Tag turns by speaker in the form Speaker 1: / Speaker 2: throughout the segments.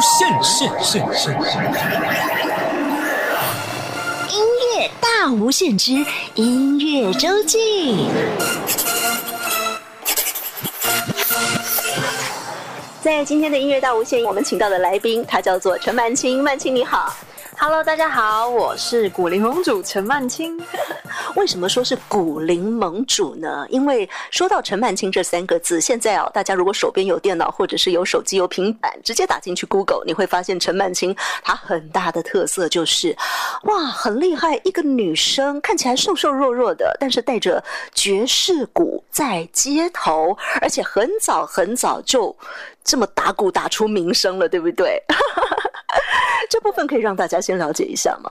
Speaker 1: 限限限限
Speaker 2: 音乐大无限之音乐周记。在今天的音乐大无限，我们请到的来宾，他叫做陈曼青。曼青你好
Speaker 3: ，Hello，大家好，我是古灵盟主陈曼青。
Speaker 2: 为什么说是古灵盟主呢？因为说到陈曼青这三个字，现在啊，大家如果手边有电脑或者是有手机有平板，直接打进去 Google，你会发现陈曼青她很大的特色就是，哇，很厉害，一个女生看起来瘦瘦弱弱的，但是带着爵士鼓在街头，而且很早很早就。这么打鼓打出名声了，对不对？这部分可以让大家先了解一下吗？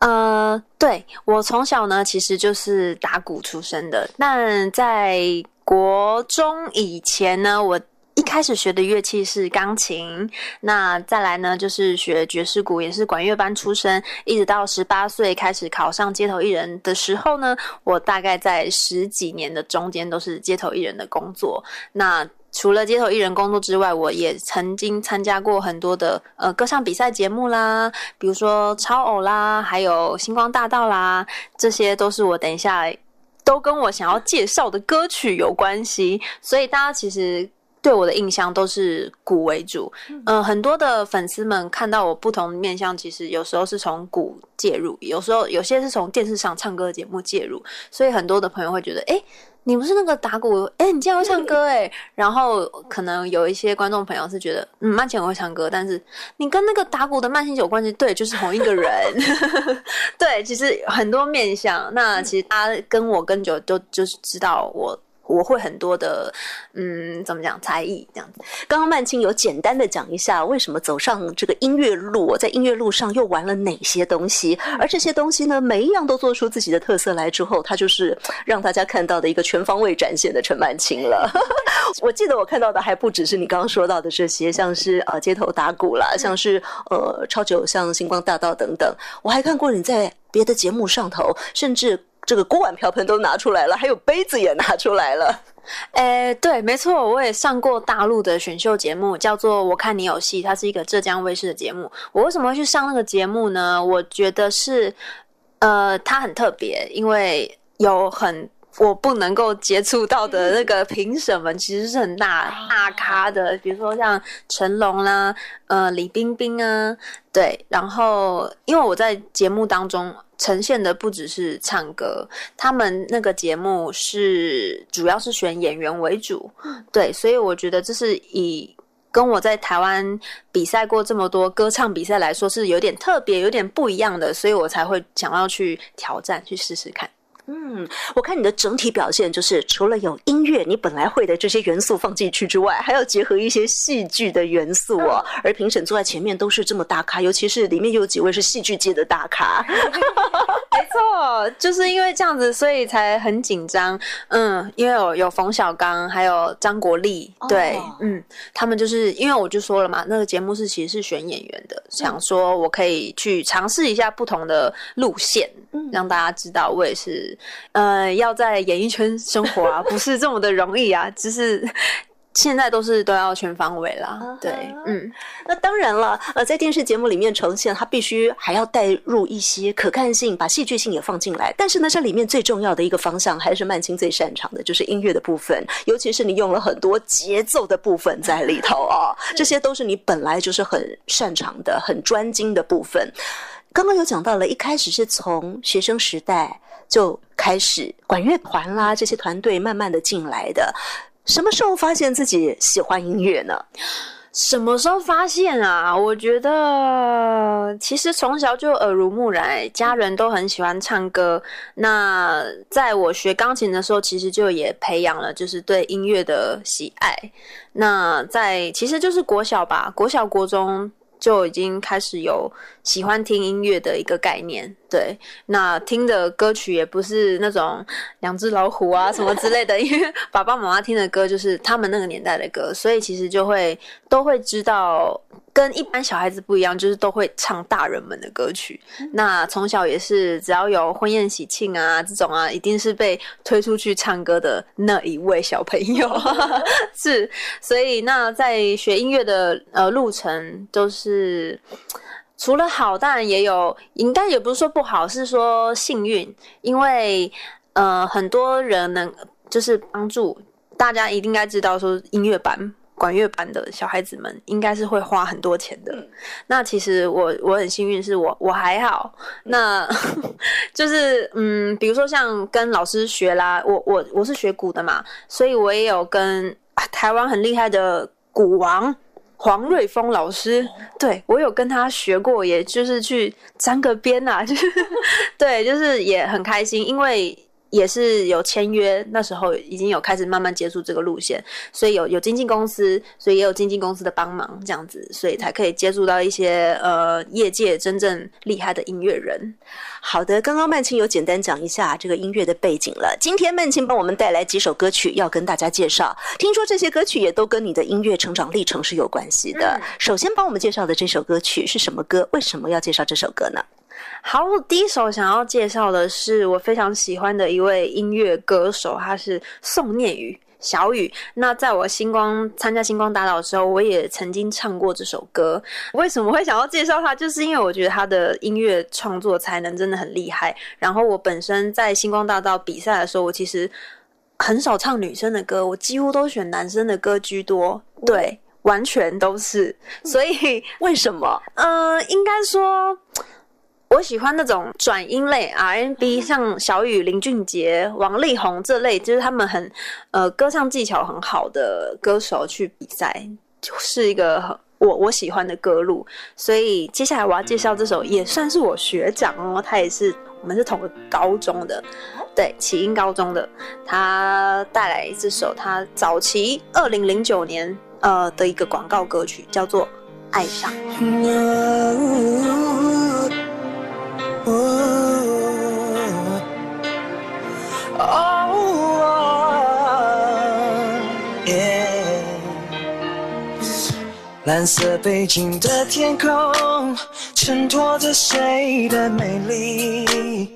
Speaker 3: 呃，对我从小呢，其实就是打鼓出身的。但在国中以前呢，我一开始学的乐器是钢琴，那再来呢就是学爵士鼓，也是管乐班出身。一直到十八岁开始考上街头艺人的时候呢，我大概在十几年的中间都是街头艺人的工作。那除了街头艺人工作之外，我也曾经参加过很多的呃歌唱比赛节目啦，比如说超偶啦，还有星光大道啦，这些都是我等一下都跟我想要介绍的歌曲有关系。所以大家其实对我的印象都是鼓为主。嗯，很多的粉丝们看到我不同面相，其实有时候是从鼓介入，有时候有些是从电视上唱歌的节目介入，所以很多的朋友会觉得，哎。你不是那个打鼓？哎，你竟然会唱歌哎！然后可能有一些观众朋友是觉得，嗯，曼青会唱歌，但是你跟那个打鼓的曼青有关系？对，就是同一个人。对，其实很多面相。那其实他跟我跟久都就是知道我。我会很多的，嗯，怎么讲才艺这样子。
Speaker 2: 刚刚曼青有简单的讲一下，为什么走上这个音乐路，在音乐路上又玩了哪些东西？而这些东西呢，每一样都做出自己的特色来之后，他就是让大家看到的一个全方位展现的陈曼青了。我记得我看到的还不只是你刚刚说到的这些，像是呃街头打鼓啦，像是呃超级偶像星光大道等等。我还看过你在别的节目上头，甚至。这个锅碗瓢盆都拿出来了，还有杯子也拿出来了。
Speaker 3: 诶，对，没错，我也上过大陆的选秀节目，叫做《我看你有戏》，它是一个浙江卫视的节目。我为什么会去上那个节目呢？我觉得是，呃，它很特别，因为有很。我不能够接触到的那个评审们，其实是很大大咖的，比如说像成龙啦，呃，李冰冰啊，对。然后，因为我在节目当中呈现的不只是唱歌，他们那个节目是主要是选演员为主，对。所以我觉得这是以跟我在台湾比赛过这么多歌唱比赛来说，是有点特别、有点不一样的，所以我才会想要去挑战、去试试看。
Speaker 2: 嗯，我看你的整体表现就是，除了有音乐你本来会的这些元素放进去之外，还要结合一些戏剧的元素哦。而评审坐在前面都是这么大咖，尤其是里面有几位是戏剧界的大咖。
Speaker 3: 没错，就是因为这样子，所以才很紧张。嗯，因为有有冯小刚，还有张国立，对，嗯，他们就是因为我就说了嘛，那个节目是其实是选演员的，想说我可以去尝试一下不同的路线，让大家知道我也是。呃，要在演艺圈生活啊，不是这么的容易啊。只是现在都是都要全方位啦。对，嗯，
Speaker 2: 那当然了。呃，在电视节目里面呈现，它必须还要带入一些可看性，把戏剧性也放进来。但是呢，这里面最重要的一个方向，还是曼青最擅长的，就是音乐的部分。尤其是你用了很多节奏的部分在里头啊，这些都是你本来就是很擅长的、很专精的部分。刚刚有讲到了，一开始是从学生时代。就开始管乐团啦，这些团队慢慢的进来的。什么时候发现自己喜欢音乐呢？
Speaker 3: 什么时候发现啊？我觉得其实从小就耳濡目染，家人都很喜欢唱歌。那在我学钢琴的时候，其实就也培养了就是对音乐的喜爱。那在其实就是国小吧，国小国中。就已经开始有喜欢听音乐的一个概念，对，那听的歌曲也不是那种两只老虎啊什么之类的，因为爸爸妈妈听的歌就是他们那个年代的歌，所以其实就会都会知道跟一般小孩子不一样，就是都会唱大人们的歌曲。那从小也是，只要有婚宴喜庆啊这种啊，一定是被推出去唱歌的那一位小朋友。是，所以那在学音乐的呃路程都是除了好，当然也有，应该也不是说不好，是说幸运，因为呃很多人能就是帮助大家，一定该知道说音乐班。管乐班的小孩子们应该是会花很多钱的。那其实我我很幸运，是我我还好。那 就是嗯，比如说像跟老师学啦，我我我是学鼓的嘛，所以我也有跟台湾很厉害的鼓王黄瑞峰老师，对我有跟他学过，也就是去沾个边呐，就是 对，就是也很开心，因为。也是有签约，那时候已经有开始慢慢接触这个路线，所以有有经纪公司，所以也有经纪公司的帮忙，这样子，所以才可以接触到一些呃业界真正厉害的音乐人。
Speaker 2: 好的，刚刚曼青有简单讲一下这个音乐的背景了。今天曼青帮我们带来几首歌曲要跟大家介绍，听说这些歌曲也都跟你的音乐成长历程是有关系的。首先帮我们介绍的这首歌曲是什么歌？为什么要介绍这首歌呢？
Speaker 3: 好，我第一首想要介绍的是我非常喜欢的一位音乐歌手，他是宋念宇小雨。那在我星光参加星光大道的时候，我也曾经唱过这首歌。为什么会想要介绍他？就是因为我觉得他的音乐创作才能真的很厉害。然后我本身在星光大道比赛的时候，我其实很少唱女生的歌，我几乎都选男生的歌居多。对，完全都是。所以
Speaker 2: 为什么？
Speaker 3: 呃，应该说。我喜欢那种转音类 R&B，像小雨、林俊杰、王力宏这类，就是他们很呃歌唱技巧很好的歌手去比赛，就是一个我我喜欢的歌路。所以接下来我要介绍这首，也算是我学长哦，他也是我们是同个高中的，对，启英高中的，他带来这首他早期二零零九年呃的一个广告歌曲，叫做《爱上》。
Speaker 4: 蓝色背景的天空，衬托着谁的美丽？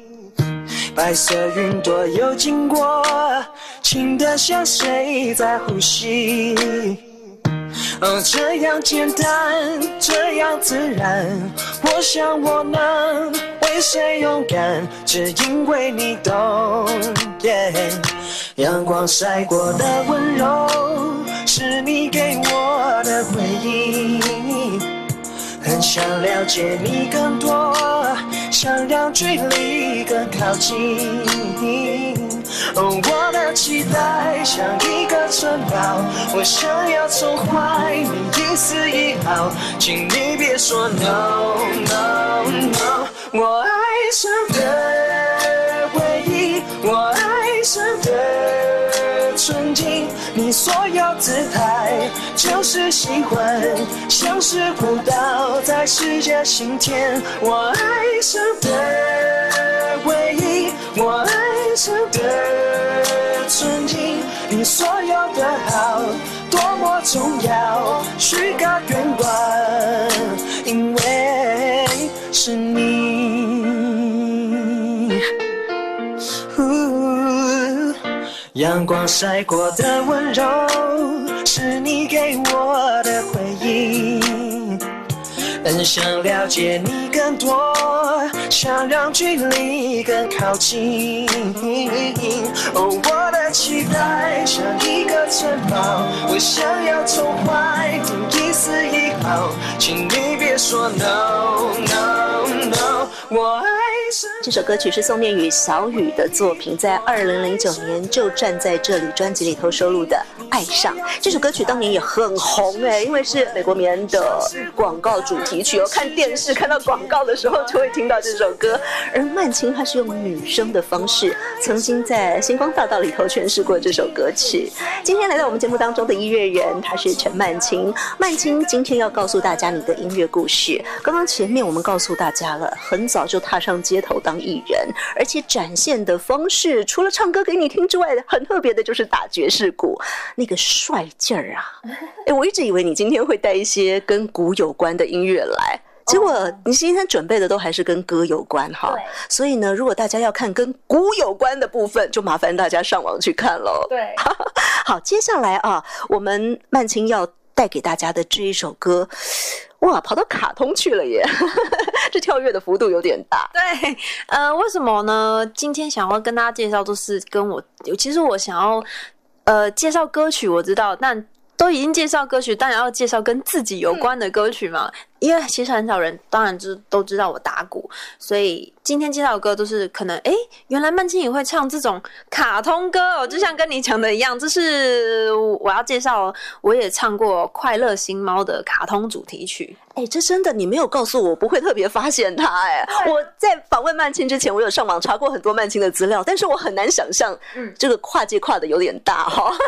Speaker 4: 白色云朵又经过，轻得像谁在呼吸？哦，这样简单，这样自然，我想我能为谁勇敢，只因为你懂。阳光晒过的温柔，是你给我的回忆。想了解你更多，想让距离更靠近。我的期待像一个城堡，我想要宠坏你一丝一毫，请你别说 no no no。我爱上的回忆，我爱上的纯净，你所有姿态就是喜欢，像是舞蹈在世界心田。我爱上的回忆，我爱上的。纯净，你所有的好多么重要，许个愿望，因为是你。阳光晒过的温柔，是你给我的回忆。很想了解你更多，想让距离更靠近。哦，我的期待像一个城堡，我想要宠坏你一丝一毫，请你别说 no no no。我爱
Speaker 2: 这首歌曲是宋念宇小雨的作品，在二零零九年就站在这里专辑里头收录的《爱上》这首歌曲，当年也很红哎，因为是美国棉的广告主题曲哦。看电视看到广告的时候就会听到这首歌。而曼青她是用女生的方式，曾经在星光大道里头诠释过这首歌曲。今天来到我们节目当中的音乐人，她是陈曼青。曼青今天要告诉大家你的音乐故事。刚刚前面我们告诉大家了，很早就踏上街头当艺人。而且展现的方式，除了唱歌给你听之外，很特别的就是打爵士鼓。那个帅劲儿啊！哎，我一直以为你今天会带一些跟鼓有关的音乐来。结果你今天准备的都还是跟歌有关哈，所以呢，如果大家要看跟鼓有关的部分，就麻烦大家上网去看喽。
Speaker 3: 对，
Speaker 2: 好，接下来啊，我们曼青要带给大家的这一首歌，哇，跑到卡通去了耶，这跳跃的幅度有点大。
Speaker 3: 对，呃，为什么呢？今天想要跟大家介绍，都是跟我，其实我想要呃介绍歌曲，我知道，但。都已经介绍歌曲，当然要介绍跟自己有关的歌曲嘛。因为其实很少人，当然知都知道我打鼓，所以今天介绍的歌都是可能，哎，原来曼青也会唱这种卡通歌哦。就像跟你讲的一样，这是我要介绍，我也唱过《快乐星猫》的卡通主题曲。
Speaker 2: 哎，这真的你没有告诉我，不会特别发现它。哎，我在访问曼青之前，我有上网查过很多曼青的资料，但是我很难想象，嗯，这个跨界跨的有点大哈。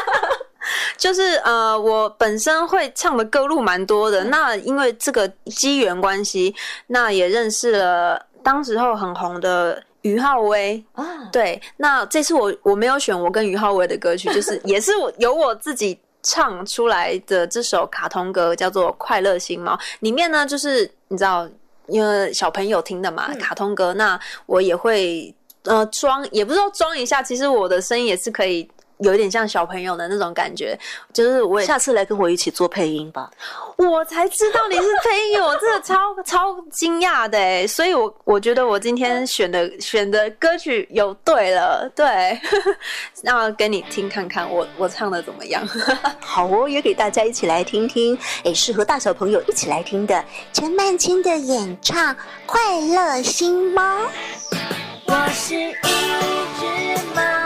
Speaker 3: 就是呃，我本身会唱的歌路蛮多的。那因为这个机缘关系，那也认识了当时候很红的于浩威啊。对，那这次我我没有选我跟于浩威的歌曲，就是也是我由我自己唱出来的这首卡通歌，叫做《快乐星猫》。里面呢，就是你知道，因为小朋友听的嘛，卡通歌，那我也会呃装，也不是说装一下，其实我的声音也是可以。有一点像小朋友的那种感觉，就是我
Speaker 2: 下次来跟我一起做配音吧。
Speaker 3: 我才知道你是配音，我 真的超超惊讶的哎！所以，我我觉得我今天选的选的歌曲有对了，对，那给你听看看，我我唱的怎么样？
Speaker 2: 好哦，也给大家一起来听听，哎，适合大小朋友一起来听的陈曼青的演唱《快乐星猫》。
Speaker 5: 我是一只猫。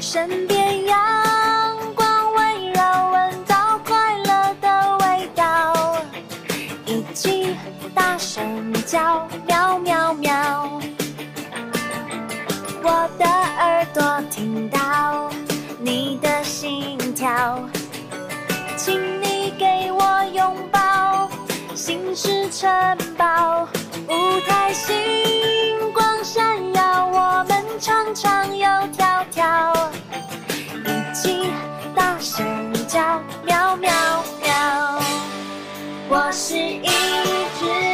Speaker 5: 身边阳光围绕，闻到快乐的味道，一起大声叫喵喵喵。我的耳朵听到你的心跳，请你给我拥抱，心是城堡。舞台星光闪耀，我们唱唱又跳跳，一起大声叫喵喵喵。我是一只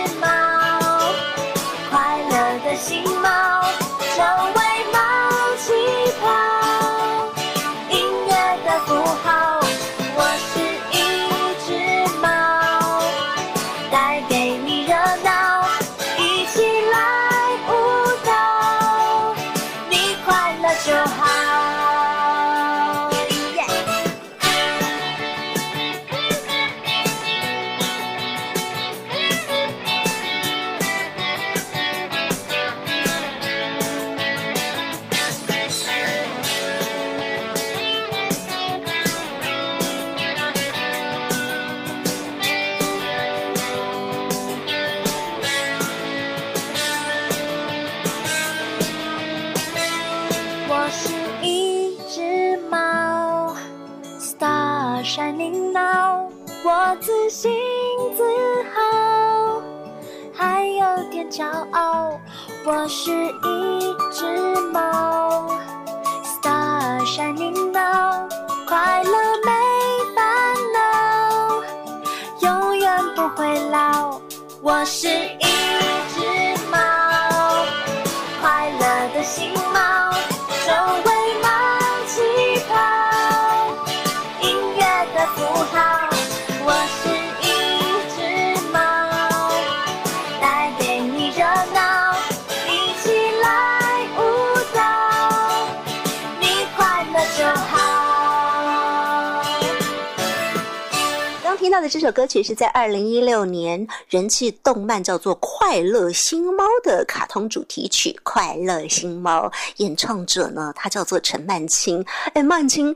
Speaker 5: 的
Speaker 2: 这首歌曲是在二零一六年人气动漫叫做《快乐星猫》的卡通主题曲《快乐星猫》，演唱者呢，他叫做陈曼青。哎，曼青。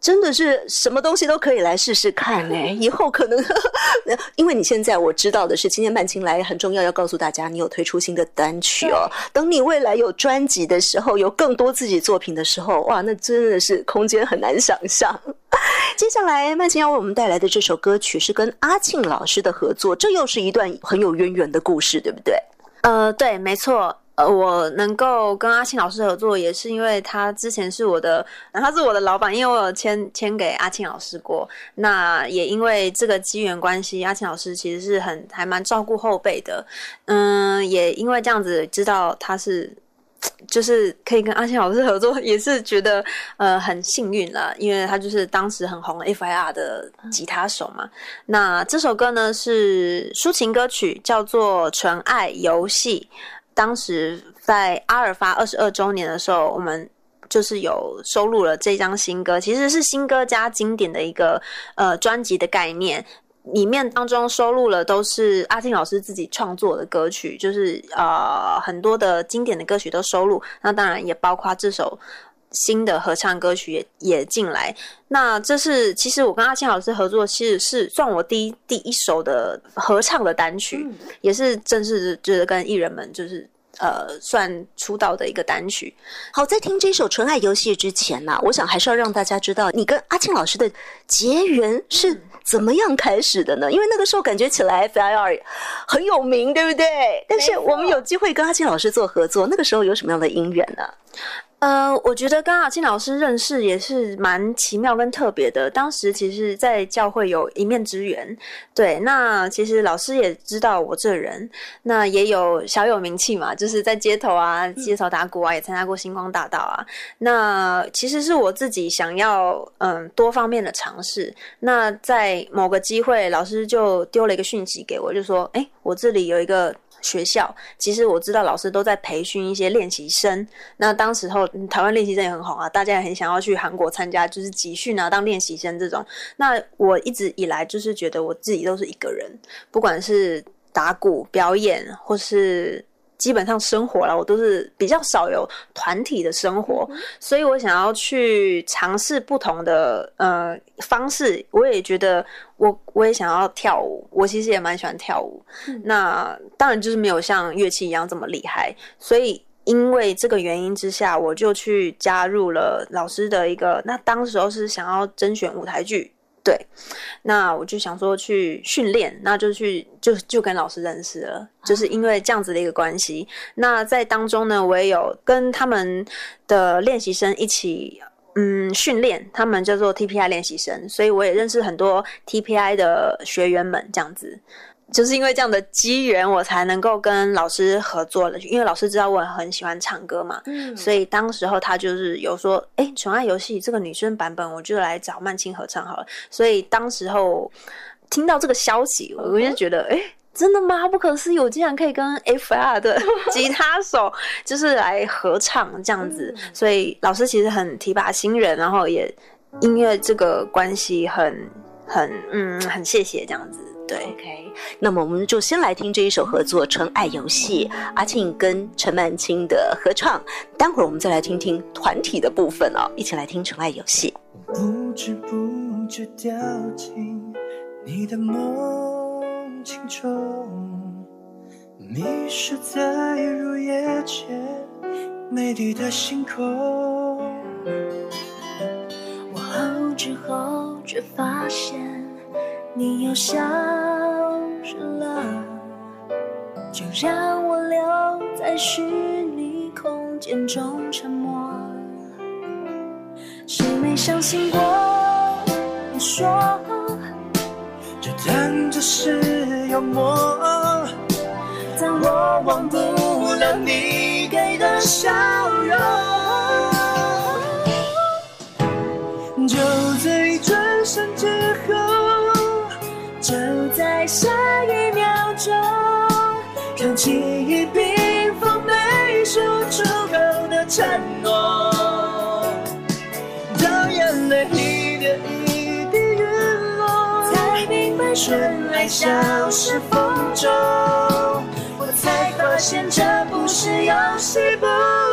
Speaker 2: 真的是什么东西都可以来试试看哎，以后可能，因为你现在我知道的是，今天曼青来很重要，要告诉大家你有推出新的单曲哦。等你未来有专辑的时候，有更多自己作品的时候，哇，那真的是空间很难想象。接下来，曼青要为我们带来的这首歌曲是跟阿庆老师的合作，这又是一段很有渊源的故事，对不对？
Speaker 3: 呃，对，没错。呃，我能够跟阿庆老师合作，也是因为他之前是我的，他是我的老板，因为我有签签给阿庆老师过。那也因为这个机缘关系，阿庆老师其实是很还蛮照顾后辈的。嗯，也因为这样子知道他是，就是可以跟阿庆老师合作，也是觉得呃很幸运了，因为他就是当时很红 FIR 的吉他手嘛。那这首歌呢是抒情歌曲，叫做《纯爱游戏》。当时在阿尔法二十二周年的时候，我们就是有收录了这张新歌，其实是新歌加经典的一个呃专辑的概念。里面当中收录了都是阿庆老师自己创作的歌曲，就是呃很多的经典的歌曲都收录。那当然也包括这首新的合唱歌曲也也进来。那这是其实我跟阿庆老师合作，其实是算我第一第一首的合唱的单曲，也是正式就是跟艺人们就是。呃，算出道的一个单曲。
Speaker 2: 好，在听这首《纯爱游戏》之前呢，我想还是要让大家知道，你跟阿庆老师的结缘是怎么样开始的呢？因为那个时候感觉起来 FIR 很有名，对不对？但是我们有机会跟阿庆老师做合作，那个时候有什么样的因缘呢？
Speaker 3: 呃，我觉得跟阿庆老师认识也是蛮奇妙跟特别的。当时其实，在教会有一面之缘，对。那其实老师也知道我这人，那也有小有名气嘛，就是在街头啊，街头打鼓啊，也参加过星光大道啊。那其实是我自己想要嗯多方面的尝试。那在某个机会，老师就丢了一个讯息给我，就说：“哎，我这里有一个。”学校其实我知道老师都在培训一些练习生，那当时候台湾练习生也很红啊，大家也很想要去韩国参加，就是集训啊，当练习生这种。那我一直以来就是觉得我自己都是一个人，不管是打鼓表演或是。基本上生活了，我都是比较少有团体的生活，所以我想要去尝试不同的呃方式。我也觉得我我也想要跳舞，我其实也蛮喜欢跳舞。那当然就是没有像乐器一样这么厉害，所以因为这个原因之下，我就去加入了老师的一个。那当时候是想要甄选舞台剧。对，那我就想说去训练，那就去就就跟老师认识了，就是因为这样子的一个关系。那在当中呢，我也有跟他们的练习生一起嗯训练，他们叫做 TPI 练习生，所以我也认识很多 TPI 的学员们，这样子。就是因为这样的机缘，我才能够跟老师合作了。因为老师知道我很喜欢唱歌嘛，嗯所以当时候他就是有说：“哎，《纯爱游戏》这个女生版本，我就来找曼青合唱好了。”所以当时候听到这个消息，我就觉得：“哎，真的吗？不可思议！我竟然可以跟 FR 的吉他手就是来合唱这样子。”所以老师其实很提拔新人，然后也因为这个关系很很嗯很谢谢这样子。对
Speaker 2: ，OK，那么我们就先来听这一首合作《纯爱游戏》，阿庆跟陈曼青的合唱。待会儿我们再来听听团体的部分哦，一起来听《纯爱游戏》。
Speaker 4: 不知不觉掉进你的梦境中，迷失在入夜前美丽的星空。
Speaker 5: 我后知后觉发现。你又消失了，就让我留在虚拟空间中沉默。谁没相信过你说，
Speaker 4: 这当作是幽默，
Speaker 5: 但我忘不了你给的笑容。
Speaker 4: 就在转身之后。
Speaker 5: 就在下一秒钟，看记忆冰封没说出口的承诺，
Speaker 4: 当眼泪一点一滴陨落，
Speaker 5: 才明白。
Speaker 4: 春爱消失风中，我才发现这不是游戏，不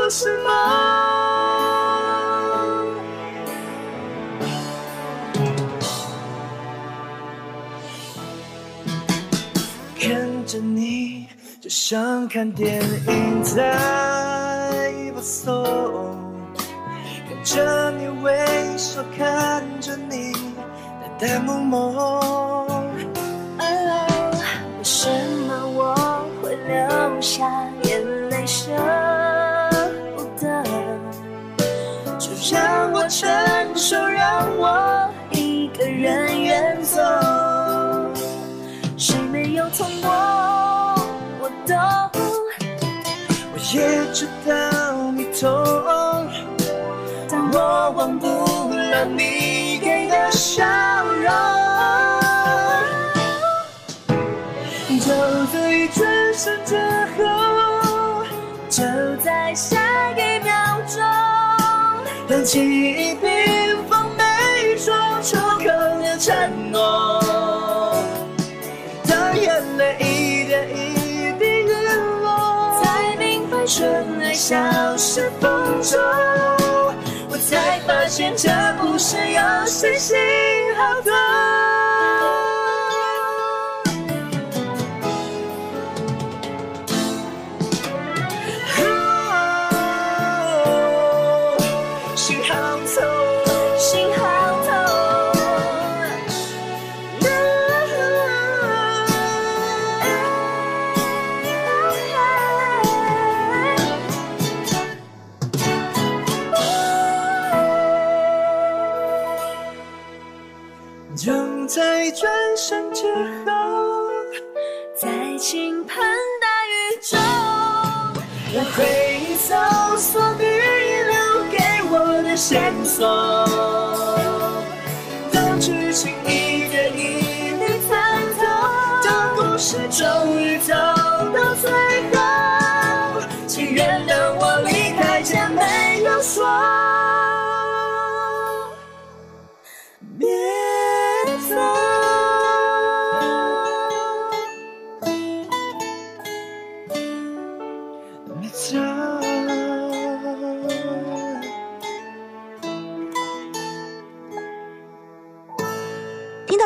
Speaker 4: 是梦。像看电影在播送。看着你微笑，看着你淡淡梦梦。
Speaker 5: 哦，为什么我会流下眼泪舍不得？
Speaker 4: 就让我承受，让我
Speaker 5: 一个人远走，谁没有痛过？
Speaker 4: 也知道你痛，但我忘不了你给的笑容。就在转身之后，
Speaker 5: 就在下一秒钟，
Speaker 4: 当记忆消失风中，我才发现这不是游戏，心好痛。回忆搜索你留给我的线索，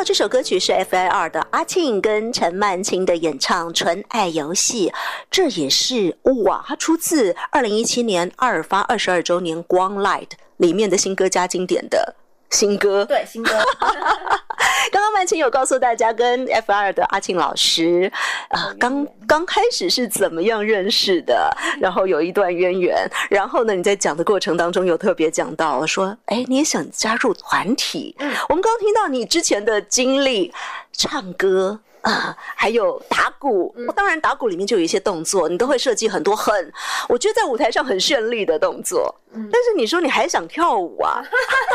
Speaker 2: 这首歌曲是 F.I.R 的阿庆跟陈曼青的演唱《纯爱游戏》，这也是哇，它出自二零一七年阿尔发二十二周年《光 Light》里面的新歌加经典的新歌。
Speaker 3: 对，新歌。
Speaker 2: 刚刚曼青有告诉大家，跟 F.R 的阿庆老师啊，刚刚开始是怎么样认识的，然后有一段渊源。然后呢，你在讲的过程当中有特别讲到说，哎，你也想加入团体。嗯，我们刚刚听到你之前的经历，唱歌。啊，还有打鼓，当然打鼓里面就有一些动作，你都会设计很多很，我觉得在舞台上很绚丽的动作。但是你说你还想跳舞啊？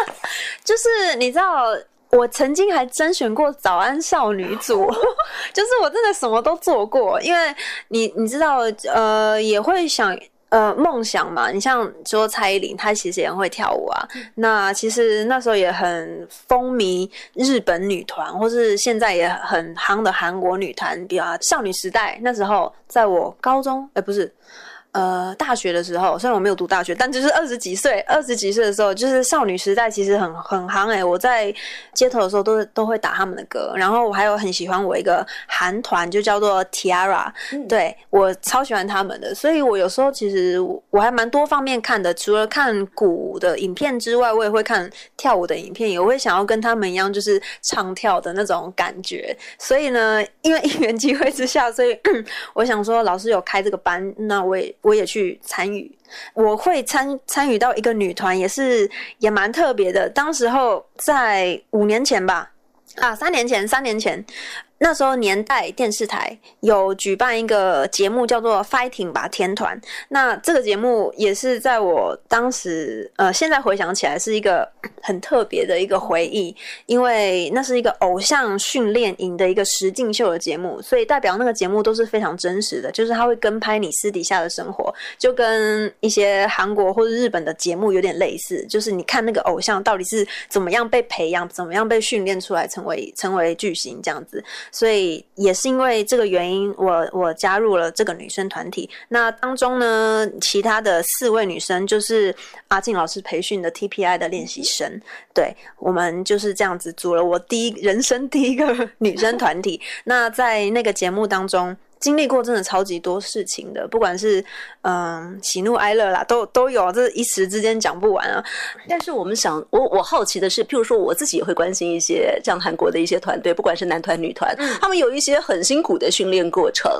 Speaker 3: 就是你知道，我曾经还甄选过早安少女组，就是我真的什么都做过，因为你你知道，呃，也会想。呃，梦想嘛，你像说蔡依林，她其实也很会跳舞啊。那其实那时候也很风靡日本女团，或是现在也很夯的韩国女团，比如少女时代。那时候在我高中，哎、不是。呃，大学的时候，虽然我没有读大学，但就是二十几岁，二十几岁的时候，就是少女时代，其实很很夯哎、我在街头的时候都都会打他们的歌，然后我还有很喜欢我一个韩团，就叫做 Tiara，、对我超喜欢他们的，所以我有时候其实我我还蛮多方面看的，除了看鼓的影片之外，我也会看跳舞的影片，也会想要跟他们一样，就是唱跳的那种感觉。所以呢，因为 因缘机会之下，所以 我想说，老师有开这个班，那我也我也去参与。我会参参与到一个女团，也是也蛮特别的。当时候在五年前吧，啊，三年前，三年前，那时候年代电视台有举办一个节目叫做《Fighting 吧天团》，那这个节目也是在我当时呃，现在回想起来是一个 很特别的一个回忆，因为那是一个偶像训练营的一个实境秀的节目，所以代表那个节目都是非常真实的，就是他会跟拍你私底下的生活，就跟一些韩国或者日本的节目有点类似，就是你看那个偶像到底是怎么样被培养，怎么样被训练出来成为成为巨星这样子。所以也是因为这个原因，我我加入了这个女生团体。那当中呢，其他的四位女生就是阿静老师培训的 TPI 的练习生。对我们就是这样子组了我第一人生第一个 女生团体。那在那个节目当中。经历过真的超级多事情的，不管是嗯喜怒哀乐啦，都都有，这一时之间讲不完啊。
Speaker 2: 但是我们想，我我好奇的是，譬如说我自己也会关心一些像韩国的一些团队，不管是男团女团，他们有一些很辛苦的训练过程。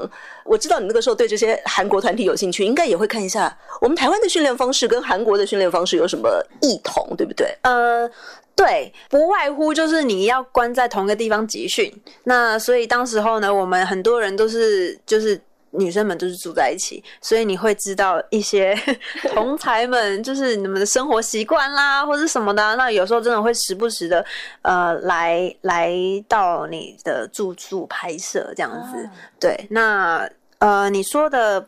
Speaker 2: 我知道你那个时候对这些韩国团体有兴趣，应该也会看一下我们台湾的训练方式跟韩国的训练方式有什么异同，对不对？
Speaker 3: 呃。对，不外乎就是你要关在同一个地方集训。那所以当时候呢，我们很多人都是就是女生们都是住在一起，所以你会知道一些 同才们就是你们的生活习惯啦，或者什么的。那有时候真的会时不时的呃来来到你的住处拍摄这样子。对，那呃你说的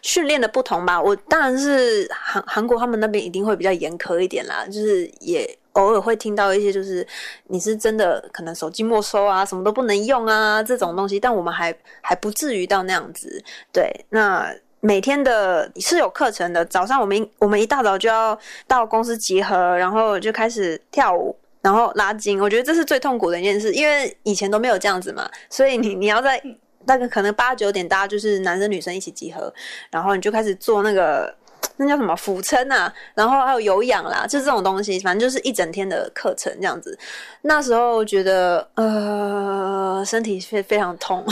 Speaker 3: 训练的不同吧，我当然是韩韩国他们那边一定会比较严苛一点啦，就是也。偶尔会听到一些，就是你是真的可能手机没收啊，什么都不能用啊这种东西，但我们还还不至于到那样子。对，那每天的是有课程的，早上我们我们一大早就要到公司集合，然后就开始跳舞，然后拉筋。我觉得这是最痛苦的一件事，因为以前都没有这样子嘛，所以你你要在那个可能八九点大家就是男生女生一起集合，然后你就开始做那个。那叫什么俯撑啊？然后还有有氧啦，就这种东西，反正就是一整天的课程这样子。那时候觉得呃身体非非常痛，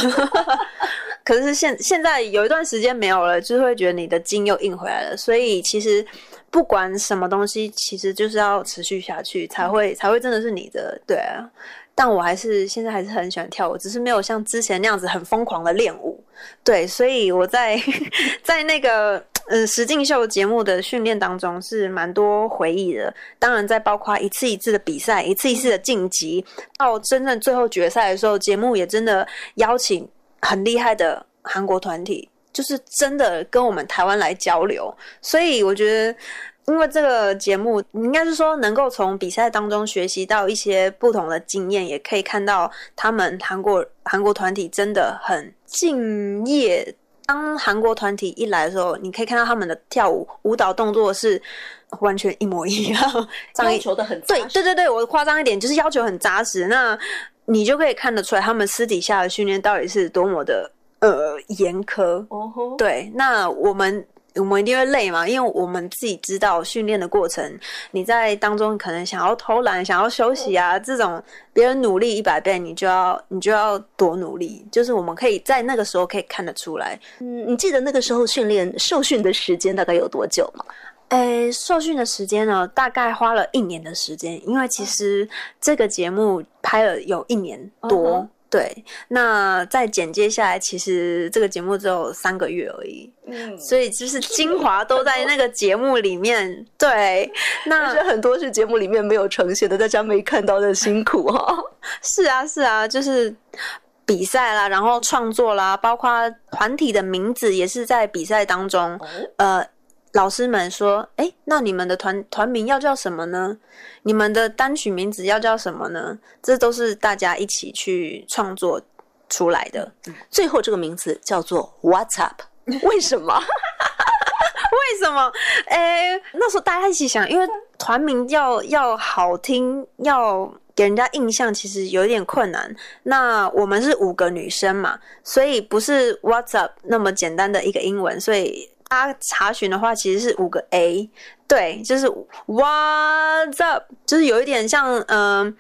Speaker 3: 可是现现在有一段时间没有了，就会觉得你的筋又硬回来了。所以其实不管什么东西，其实就是要持续下去，才会才会真的是你的。对啊，但我还是现在还是很喜欢跳舞，只是没有像之前那样子很疯狂的练舞。对，所以我在 在那个。嗯，实境秀节目的训练当中是蛮多回忆的。当然，在包括一次一次的比赛，一次一次的晋级，到真正最后决赛的时候，节目也真的邀请很厉害的韩国团体，就是真的跟我们台湾来交流。所以我觉得，因为这个节目，应该是说能够从比赛当中学习到一些不同的经验，也可以看到他们韩国韩国团体真的很敬业。当韩国团体一来的时候，你可以看到他们的跳舞舞蹈动作是完全一模一样，
Speaker 2: 要求的很
Speaker 3: 对对对对，我夸张一点就是要求很扎实。那你就可以看得出来，他们私底下的训练到底是多么的呃严苛。哦吼，对，那我们。我们一定会累嘛，因为我们自己知道训练的过程，你在当中可能想要偷懒、想要休息啊，这种别人努力一百倍，你就要你就要多努力。就是我们可以在那个时候可以看得出来。
Speaker 2: 嗯，你记得那个时候训练受训的时间大概有多久吗？
Speaker 3: 诶，受训的时间呢，大概花了一年的时间，因为其实这个节目拍了有一年多。对，那再剪接下来，其实这个节目只有三个月而已，嗯，所以就是精华都在那个节目里面。对，那
Speaker 2: 很多是节目里面没有呈现的，大家没看到的辛苦哈。
Speaker 3: 是啊，是啊，就是比赛啦，然后创作啦，包括团体的名字也是在比赛当中，呃。老师们说：“哎，那你们的团团名要叫什么呢？你们的单曲名字要叫什么呢？这都是大家一起去创作出来的。
Speaker 2: 最后这个名字叫做 What's Up？为什么？
Speaker 3: 为什么？哎，那时候大家一起想，因为团名要要好听，要给人家印象，其实有一点困难。那我们是五个女生嘛，所以不是 What's Up 那么简单的一个英文，所以。”他查询的话，其实是五个 A，对，就是 What's up，就是有一点像，嗯，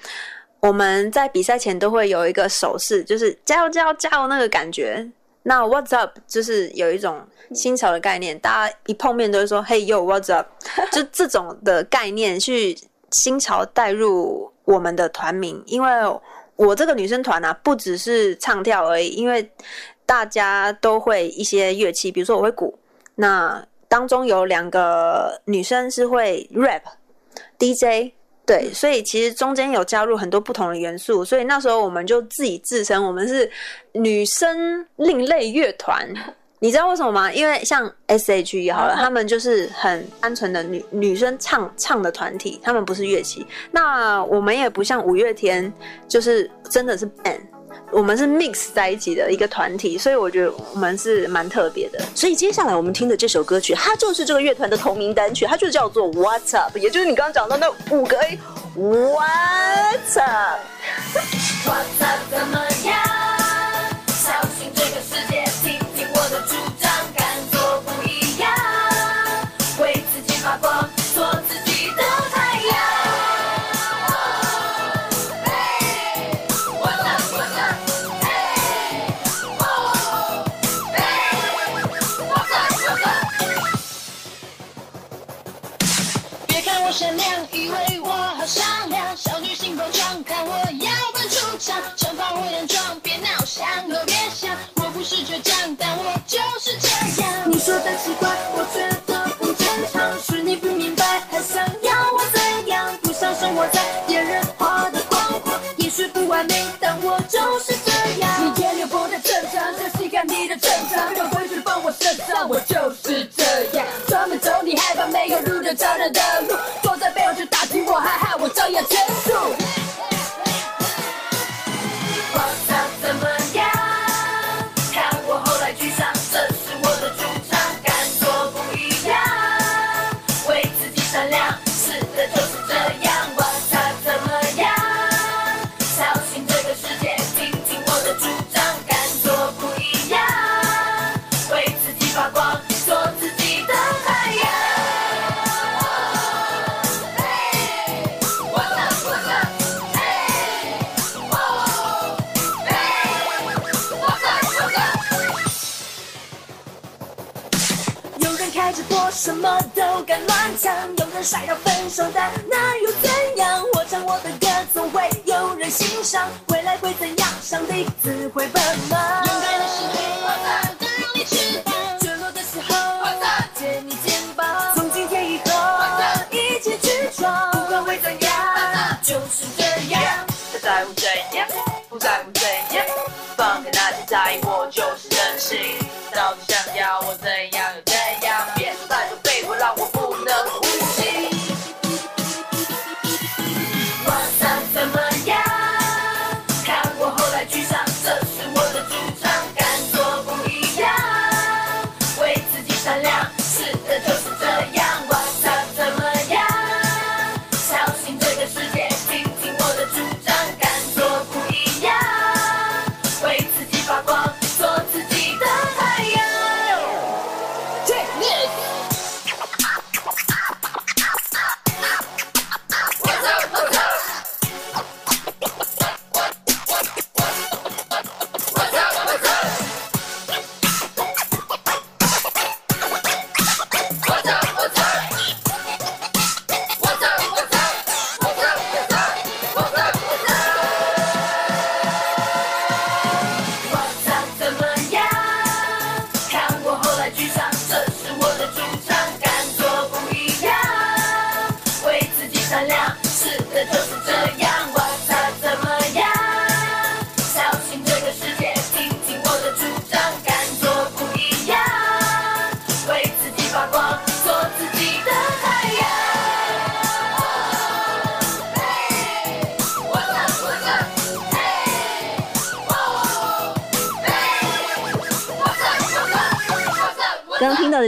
Speaker 3: 我们在比赛前都会有一个手势，就是加油加油加油那个感觉。那 What's up 就是有一种新潮的概念，大家一碰面都会说 Hey yo，What's up？就这种的概念去新潮带入我们的团名，因为。我这个女生团啊，不只是唱跳而已，因为大家都会一些乐器，比如说我会鼓，那当中有两个女生是会 rap DJ。对，所以其实中间有加入很多不同的元素，所以那时候我们就自己自称我们是女生另类乐团。你知道为什么吗？因为像 S H E 好了，他们就是很单纯的女女生唱唱的团体，他们不是乐器。那我们也不像五月天，就是真的是 band，我们是 mix 在一起的一个团体，所以我觉得我们是蛮特别的。
Speaker 2: 所以接下来我们听的这首歌曲，它就是这个乐团的同名单曲，它就叫做 What's Up，也就是你刚刚讲到那五个 A What's Up。
Speaker 6: 我怎怎么样？的奇怪，我觉得不正常，是你不明白，还想要我怎样？不想生活在别人画的光环，也许不完美，但我就是这样。你眼流波的正常，这膝盖你的正常，让回去放我身上，我就是这样。专门走你害怕没有路的找人的路，坐在背后去打击我，还害我照样全速。晒到分手的，那又怎样？我唱我的歌，总会有人欣赏。未来会怎样？上帝自会帮忙。勇敢的时候，我更让你坠落的时候，我借你肩膀。从今天以后，一起去闯，不管会怎样，就是这样。
Speaker 7: 不在乎怎样，不在乎怎样，放开那些在意，我就是任性。到底想要我
Speaker 6: 怎样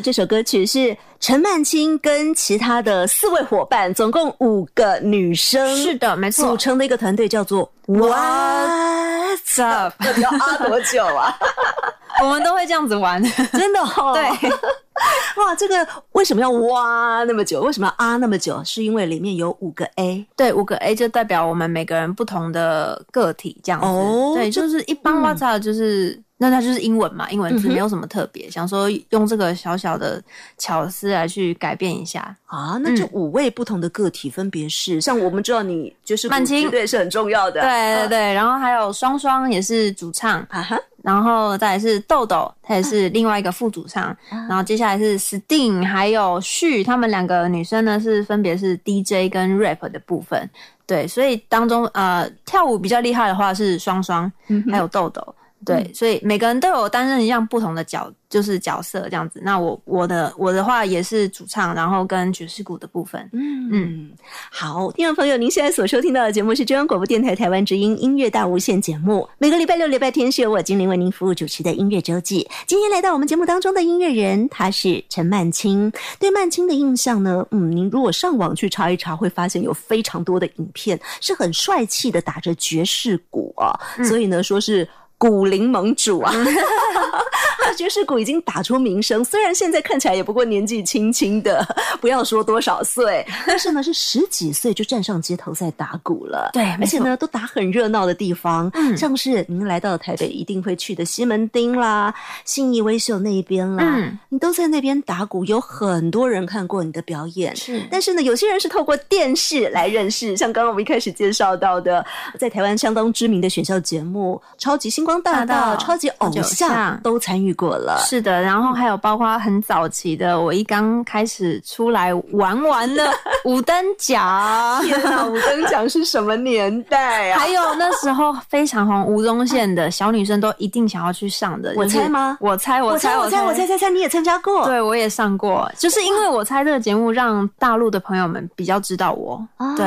Speaker 6: 的这
Speaker 2: 首歌曲是陈曼青跟其他的四位伙伴，总共五个女生，
Speaker 3: 是的没错
Speaker 2: 组成的一个团队叫做 What's Up，要啊多久啊？
Speaker 3: 我们都会这样子玩。
Speaker 2: 真的哦，
Speaker 3: 对，
Speaker 2: 哇，这个为什么要哇那么久？为什么要啊那么久？是因为里面有五个 A
Speaker 3: 对，五个 A 就代表我们每个人不同的个体这样子。
Speaker 2: 哦
Speaker 3: 对，就是一般 WhatsApp 就是那它就是英文嘛，英文字没有什么特别，想说用这个小小的巧思来去改变一下。
Speaker 2: 啊，那就五位不同的个体分别是，像我们知道你就是
Speaker 3: 曼青
Speaker 2: 对是很重要的，
Speaker 3: 对对对，然后还有双双也是主唱，
Speaker 2: 啊哈，
Speaker 3: 然后再来是豆豆，他也是另外一个副主唱，然后接下来是 Sting 还有旭，他们两个女生呢是分别是 DJ 跟 rap 的部分。对，所以当中呃跳舞比较厉害的话是双双，还有豆豆。对，所以每个人都有担任一样不同的角，就是角色这样子。那我我的我的话也是主唱，然后跟爵士鼓的部分。
Speaker 2: 嗯嗯，好，听众朋友，您现在所收听到的节目是中央广播电台台湾之音音乐大无限节目，每个礼拜六、礼拜天是由我精灵为您服务主持的音乐周记。今天来到我们节目当中的音乐人，他是陈曼青。对曼青的印象呢，嗯，您如果上网去查一查，会发现有非常多的影片是很帅气的打着爵士鼓啊，所以呢，说是。古灵盟主啊，爵士鼓已经打出名声，虽然现在看起来也不过年纪轻轻的，不要说多少岁，但是呢是十几岁就站上街头在打鼓了。
Speaker 3: 对
Speaker 2: 而且呢都打很热闹的地方，
Speaker 3: 嗯
Speaker 2: 像是您来到台北一定会去的西门町啦、信义威秀那一边啦，
Speaker 3: 嗯
Speaker 2: 你都在那边打鼓，有很多人看过你的表演。
Speaker 3: 是
Speaker 2: 但是呢，有些人是透过电视来认识，像刚刚我们一开始介绍到的，在台湾相当知名的选秀节目《超级星光大道》
Speaker 3: 大道
Speaker 2: 超级偶像都参与过了。
Speaker 3: 是的，然后还有包括很早期的，我一刚开始出来玩玩的五等奖，
Speaker 2: 天哪，五等奖是什么年代啊？
Speaker 3: 还有那时候非常红吴宗宪的小女生都一定想要去上的，
Speaker 2: 我猜吗？
Speaker 3: 我猜，
Speaker 2: 我
Speaker 3: 猜，
Speaker 2: 我猜，我猜，猜猜，你也参加过？
Speaker 3: 对，我也上过，就是因为我猜这个节目让大陆的朋友们比较知道我，
Speaker 2: 啊。
Speaker 3: 对，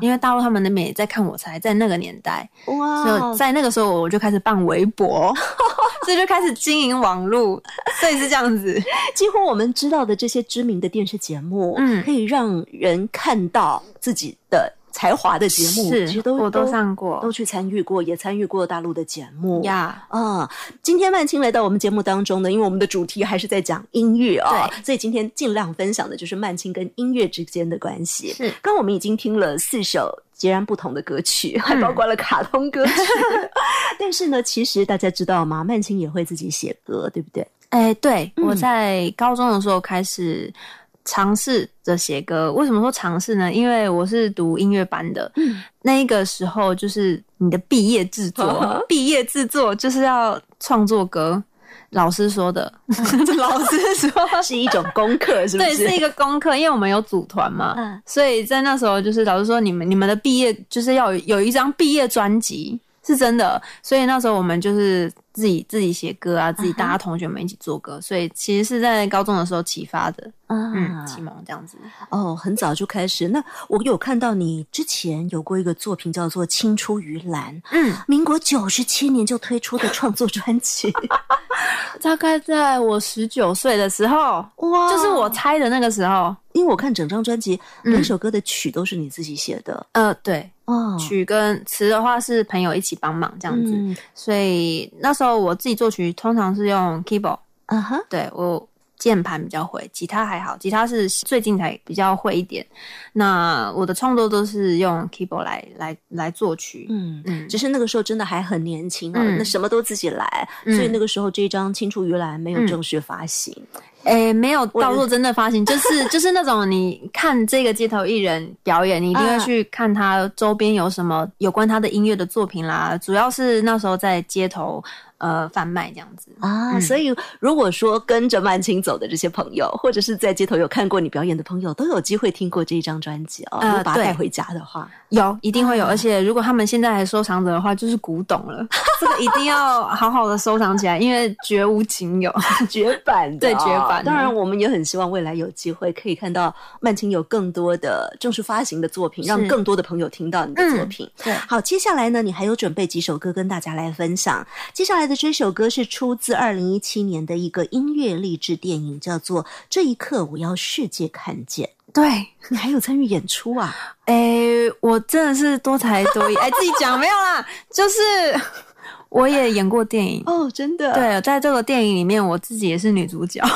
Speaker 3: 因为大陆他们那边也在看我猜，在那个年代，
Speaker 2: 哇
Speaker 3: 就在那个时候我就开始办微博，所以就开始经营网络，所以是这样子。
Speaker 2: 几乎我们知道的这些知名的电视节目，
Speaker 3: 嗯。
Speaker 2: 可以让人看到自己的才华的节目，
Speaker 3: 是
Speaker 2: 其实都
Speaker 3: 我都上过。
Speaker 2: 都去参与过，也参与过大陆的节目。
Speaker 3: 呀。
Speaker 2: 啊，今天曼青来到我们节目当中呢，因为我们的主题还是在讲音乐啊、
Speaker 3: 对。
Speaker 2: 所以今天尽量分享的就是曼青跟音乐之间的关系。
Speaker 3: 是。
Speaker 2: 刚刚我们已经听了四首截然不同的歌曲，
Speaker 3: 嗯
Speaker 2: 还包括了卡通歌曲。但是呢，其实大家知道吗？曼青也会自己写歌，对不对？
Speaker 3: 哎，对，
Speaker 2: 嗯
Speaker 3: 我在高中的时候开始尝试着写歌。为什么说尝试呢？因为我是读音乐班的，
Speaker 2: 嗯
Speaker 3: 那一个时候就是你的毕业制作，毕业制作就是要创作歌。老师说的，老师说。
Speaker 2: 是一种功课，是不
Speaker 3: 对，
Speaker 2: 是？
Speaker 3: 一个功课，因为我们有组团嘛，
Speaker 2: 嗯。
Speaker 3: 所以在那时候就是老师说你们你们的毕业就是要有有一张毕业专辑，是真的，所以那时候我们就是自己自己写歌啊，自己大家同学们一起做歌，所以其实是在高中的时候启发的，
Speaker 2: 啊。
Speaker 3: 嗯，启蒙这样子。
Speaker 2: 哦，很早就开始。那我有看到你之前有过一个作品叫做《青出于蓝》，
Speaker 3: 嗯，
Speaker 2: 民国九十七年就推出的创作专辑，
Speaker 3: 大概在我十九岁的时候，
Speaker 2: 哇
Speaker 3: 就是我猜的那个时候，
Speaker 2: 因为我看整张专辑，
Speaker 3: 嗯。
Speaker 2: 每首歌的曲都是你自己写的。
Speaker 3: 呃，对，
Speaker 2: 哦，
Speaker 3: 曲跟词的话是朋友一起帮忙这样子，
Speaker 2: 嗯
Speaker 3: 所以那时候我自己作曲通常是用 keyboard。
Speaker 2: 啊哈，
Speaker 3: 对我键盘比较会，吉他还好，吉他是最近才比较会一点。那我的创作都是用 keyboard 来来来作曲，
Speaker 2: 嗯。
Speaker 3: 嗯，
Speaker 2: 只是那个时候真的还很年轻啊，
Speaker 3: 嗯
Speaker 2: 那什么都自己来，
Speaker 3: 嗯
Speaker 2: 所以那个时候这一张《青出于蓝》没有
Speaker 3: 嗯
Speaker 2: 正式发行。
Speaker 3: 诶，没有
Speaker 2: 我
Speaker 3: 到做真的发行，就是就是那种你看这个街头艺人表演，你一定会
Speaker 2: 啊
Speaker 3: 去看他周边有什么有关他的音乐的作品啦。主要是那时候在街头呃贩卖这样子。
Speaker 2: 啊，
Speaker 3: 嗯
Speaker 2: 所以如果说跟着曼青走的这些朋友，或者是在街头有看过你表演的朋友，都有机会听过这一张专辑哦。
Speaker 3: 呃
Speaker 2: 如果把它带回家的话，
Speaker 3: 有，一定会有，
Speaker 2: 啊
Speaker 3: 而且如果他们现在还收藏着的话，就是古董了。这个一定要好好的收藏起来，因为绝无仅有。
Speaker 2: 绝版的、
Speaker 3: 对绝
Speaker 2: 当然，我们也很希望未来有机会可以看到曼青有更多的正式发行的作品，让更多的朋友听到你的作品。
Speaker 3: 对
Speaker 2: 好，接下来呢，你还有准备几首歌跟大家来分享。接下来的这首歌是出自二零一七年的一个音乐励志电影，叫做《这一刻我要世界看见》。
Speaker 3: 对，
Speaker 2: 你还有参与演出啊？
Speaker 3: 诶，我真的是多才多艺。哎，自己讲没有啦，就是我也演过电影。
Speaker 2: 哦，真的？，
Speaker 3: 对，在这个电影里面，我自己也是女主角。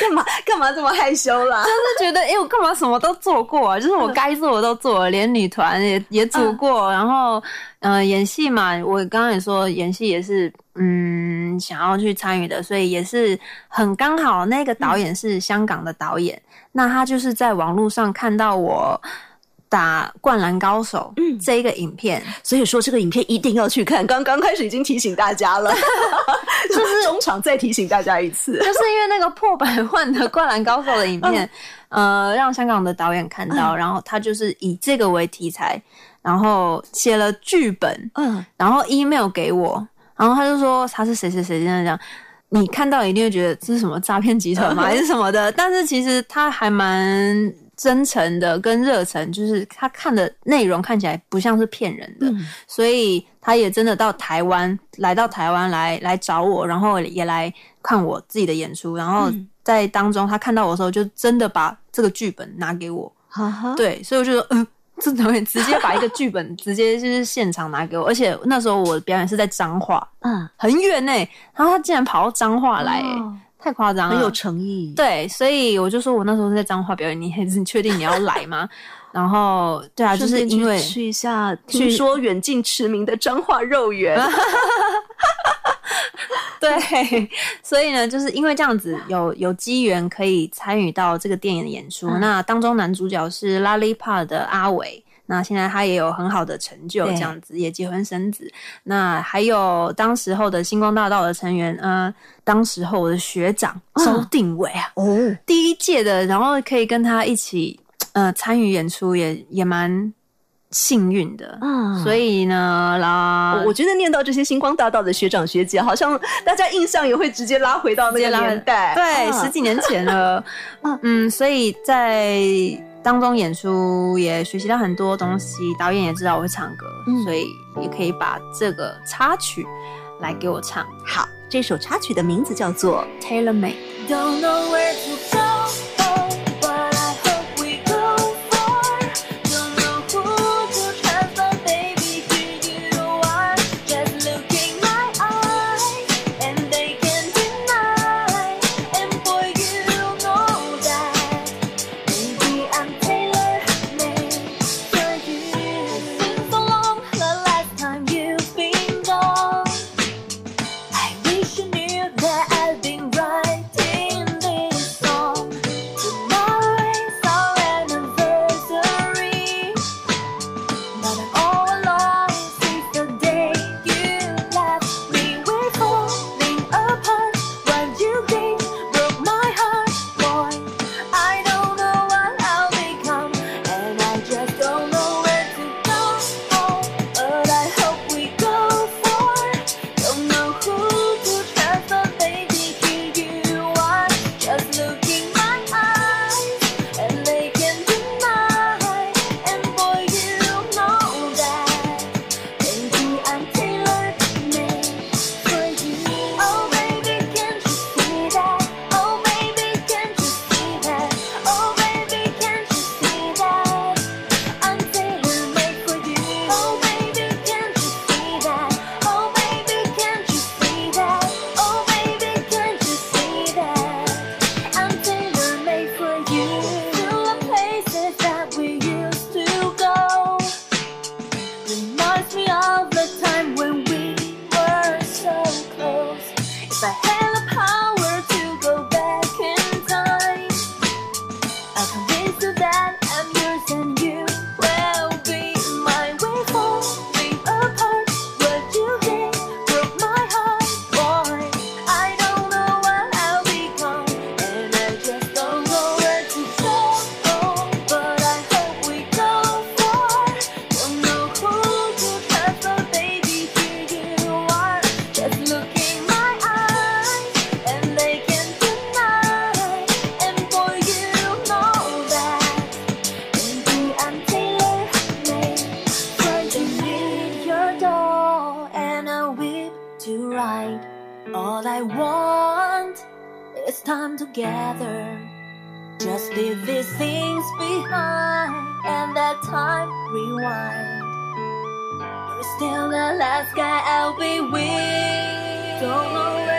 Speaker 2: 干嘛干嘛这么害羞啦？
Speaker 3: 真的觉得，哎、我干嘛什么都做过啊？就是我该做的都做了，连女团也也组过，然后，呃，演戏嘛，我刚刚也说演戏也是，嗯，想要去参与的，所以也是很刚好，那个导演是香港的导演，那他就是在网络上看到我打《灌篮高手》
Speaker 2: 嗯
Speaker 3: 这一个影片，
Speaker 2: 所以说这个影片一定要去看。刚刚开始已经提醒大家了，就是中场再提醒大家一次。
Speaker 3: 就是因为那个破百万的《灌篮高手》的影片，呃，让香港的导演看到，然后他就是以这个为题材，然后写了剧本，
Speaker 2: 嗯，
Speaker 3: 然后 email 给我，然后他就说他是谁谁谁这样讲。你看到一定会觉得这是什么诈骗集团吗，还是什么的？但是其实他还蛮真诚的，跟热忱，就是他看的内容看起来不像是骗人的，所以他也真的到台湾，来到台湾来来找我，然后也来看我自己的演出，然后在当中他看到我的时候，就真的把这个剧本拿给我，
Speaker 2: 哈哈，
Speaker 3: 对，所以我就说，嗯、这导演直接把一个剧本 直接就是现场拿给我，而且那时候我的表演是在彰化，
Speaker 2: 嗯，
Speaker 3: 很远呢、然后他竟然跑到彰化来、欸
Speaker 2: 哦
Speaker 3: 太夸张了，
Speaker 2: 很有诚意。
Speaker 3: 对，所以我就说我那时候是在彰化表演，你还确定你要来吗？然后对啊，就是因为
Speaker 2: 去一下，
Speaker 3: 去
Speaker 2: 听说远近驰名的彰化肉圆，
Speaker 3: 对，所以呢，就是因为这样子有有机缘可以参与到这个电影的演出。
Speaker 2: 嗯
Speaker 3: 那当中男主角是 Lollipop 的阿伟。那现在他也有很好的成就，
Speaker 2: 对
Speaker 3: 这样子也结婚生子。那还有当时候的星光大道的成员，呃，当时候我的学长周定伟啊，
Speaker 2: 哦，
Speaker 3: 第一届的，然后可以跟他一起呃参与演出也，也蛮幸运的。
Speaker 2: 嗯
Speaker 3: 所以呢，啦，
Speaker 2: 我我觉得念到这些星光大道的学长学姐，好像大家印象也会直接拉回到那个年代，
Speaker 3: 对，
Speaker 2: 嗯
Speaker 3: 十几年前了。嗯，所以在当中演出也学习到很多东西，导演也知道我会唱歌，
Speaker 2: 嗯
Speaker 3: 所以也可以把这个插曲来给我唱
Speaker 2: 好，这首插曲的名字叫做
Speaker 3: Taylor Made。
Speaker 5: Together. Just leave these things behind, and that time rewind. You're still the last guy I'll be with. Don't know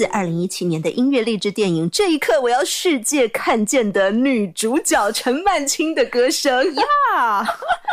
Speaker 2: 自二零一七年的音乐励志电影《这一刻我要世界看见》的女主角陈曼青的歌声。
Speaker 3: 呀，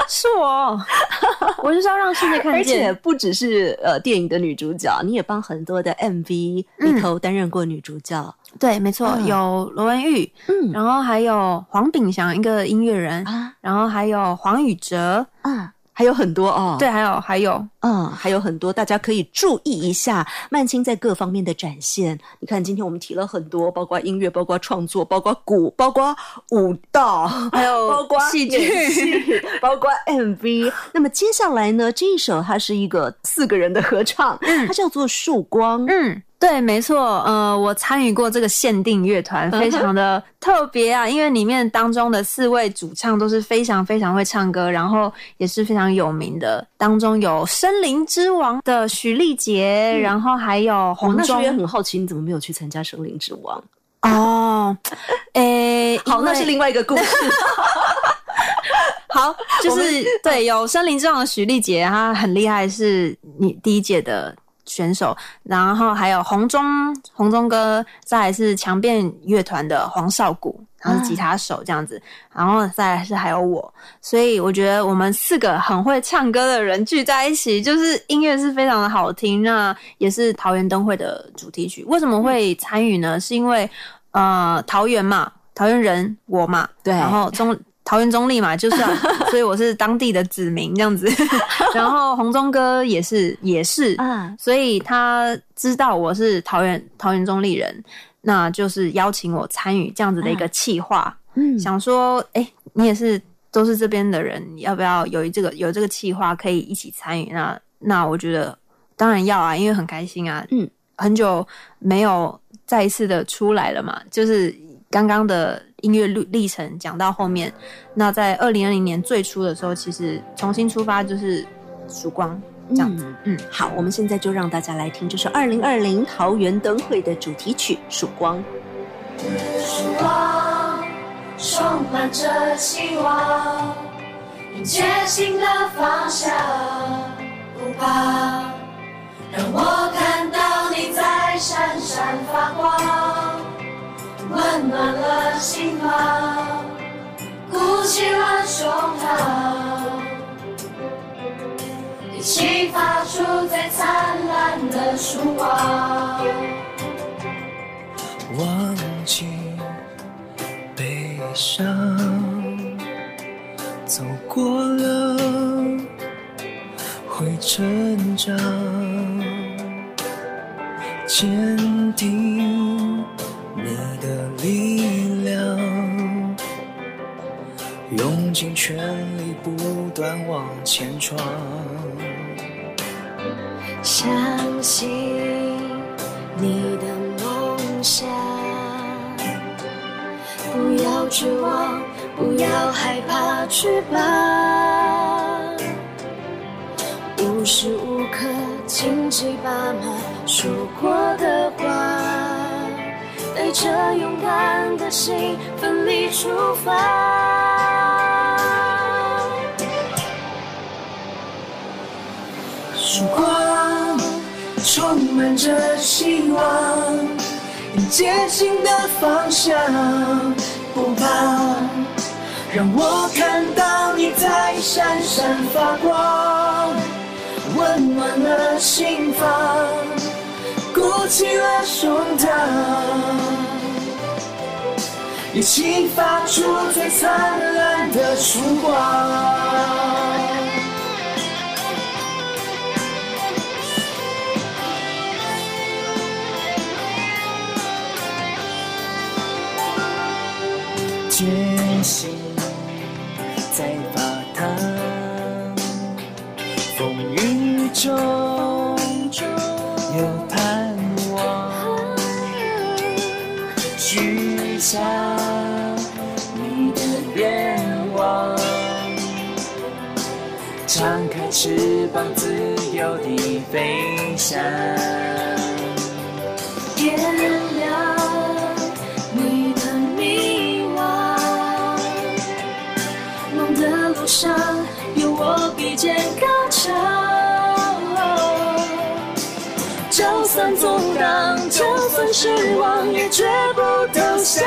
Speaker 3: 是我，我就是要让世界看见。
Speaker 2: 而且。不只是呃电影的女主角，你也帮很多的 MV 里头担任过女主角。
Speaker 3: 对，没错，
Speaker 2: 嗯。
Speaker 3: 有罗文玉，
Speaker 2: 嗯。
Speaker 3: 然后还有黄炳祥一个音乐人，
Speaker 2: 啊。
Speaker 3: 然后还有黄宇哲，
Speaker 2: 啊，还有很多哦。
Speaker 3: 对，还有还有，
Speaker 2: 嗯，还有很多大家可以注意一下曼青在各方面的展现。你看，今天我们提了很多，包括音乐，包括创作，包括鼓，包括舞蹈，
Speaker 3: 还有
Speaker 2: 包括
Speaker 3: 戏剧，
Speaker 2: 包括 MV。那么接下来呢，这一首它是一个四个人的合唱，它叫做《曙光》。
Speaker 3: 嗯，对，没错，呃，我参与过这个限定乐团，非常的特别啊，因为里面当中的四位主唱都是非常非常会唱歌，然后也是非常有名的，当中有森林之王的许丽杰，然后还有
Speaker 2: 我
Speaker 3: 红中
Speaker 2: 那时也很好奇，你怎么没有去参加《森林之王》？
Speaker 3: 哦，诶，
Speaker 2: 好，那是另外一个故事。
Speaker 3: 好，就是对有森林之王的许丽杰，她很厉害，是你第一届的选手，然后还有红中红中哥，再来是强辩乐团的黄少谷，然后是吉他手这样子，然后再来是还有我，所以我觉得我们四个很会唱歌的人聚在一起，就是音乐是非常的好听，那也是桃园灯会的主题曲。为什么会参与呢？是因为呃桃园嘛，桃园人我嘛，
Speaker 2: 对
Speaker 3: 然后中。桃园中立嘛，就算，所以我是当地的子民这样子。然后红中哥也是也是，
Speaker 2: 嗯，
Speaker 3: 所以他知道我是桃园桃园中立人，那就是邀请我参与这样子的一个企划。
Speaker 2: 嗯
Speaker 3: 想说，哎、你也是都是这边的人，你要不要有这个有这个企划可以一起参与？那那我觉得当然要啊，因为很开心啊。
Speaker 2: 嗯，
Speaker 3: 很久没有再一次的出来了嘛，就是刚刚的音乐历历程讲到后面，那在二零二零年最初的时候，其实重新出发就是曙光这样子。嗯
Speaker 2: 好，我们现在就让大家来听这首二零二零桃园灯会的主题曲《曙光》。
Speaker 5: 曙光充满着希望，迎接新的方向，不怕，让我看到你在闪闪发光，温暖了心房，鼓起了胸膛，一起发出最灿烂的曙光。
Speaker 4: 忘记悲伤，走过了会成长，坚定全力不断往前闯。
Speaker 5: 相信你的梦想，不要绝望，不要害怕翅膀，无时无刻荆棘爸妈说过的话，带着勇敢的心奋力出发。
Speaker 4: 曙光充满着希望，迎接新的方向，不怕，让我看到你在闪闪发光，温暖了心房，鼓起了胸膛，一起发出最灿烂的曙光。决心在发烫，风雨中有盼望，许下你的愿望，张开翅膀，自由地飞翔。
Speaker 5: 有我比肩高墙，
Speaker 4: 就算阻挡，就算失望，也绝不投降。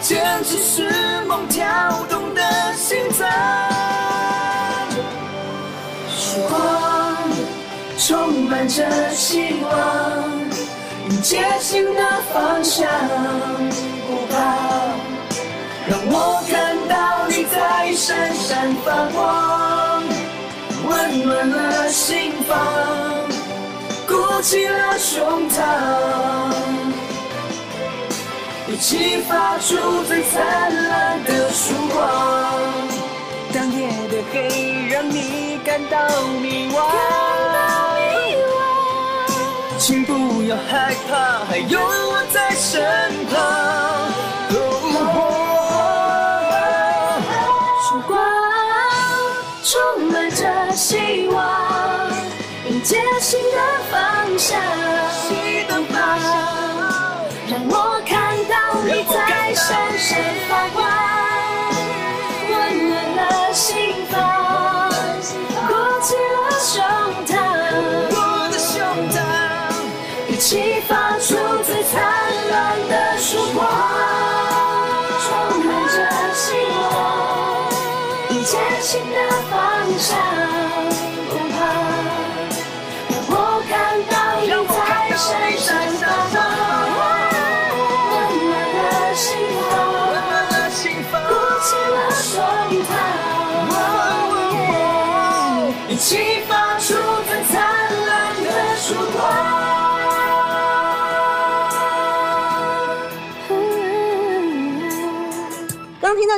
Speaker 4: 坚持是梦跳动的心脏。曙光充满着希望，迎接新的方向。不怕，让我看到在闪闪发光，温暖了心房，鼓起了胸膛。一起发出最灿烂的曙光。当夜的黑让你感到迷惘，请不要害怕，还有我在身旁。心的方向。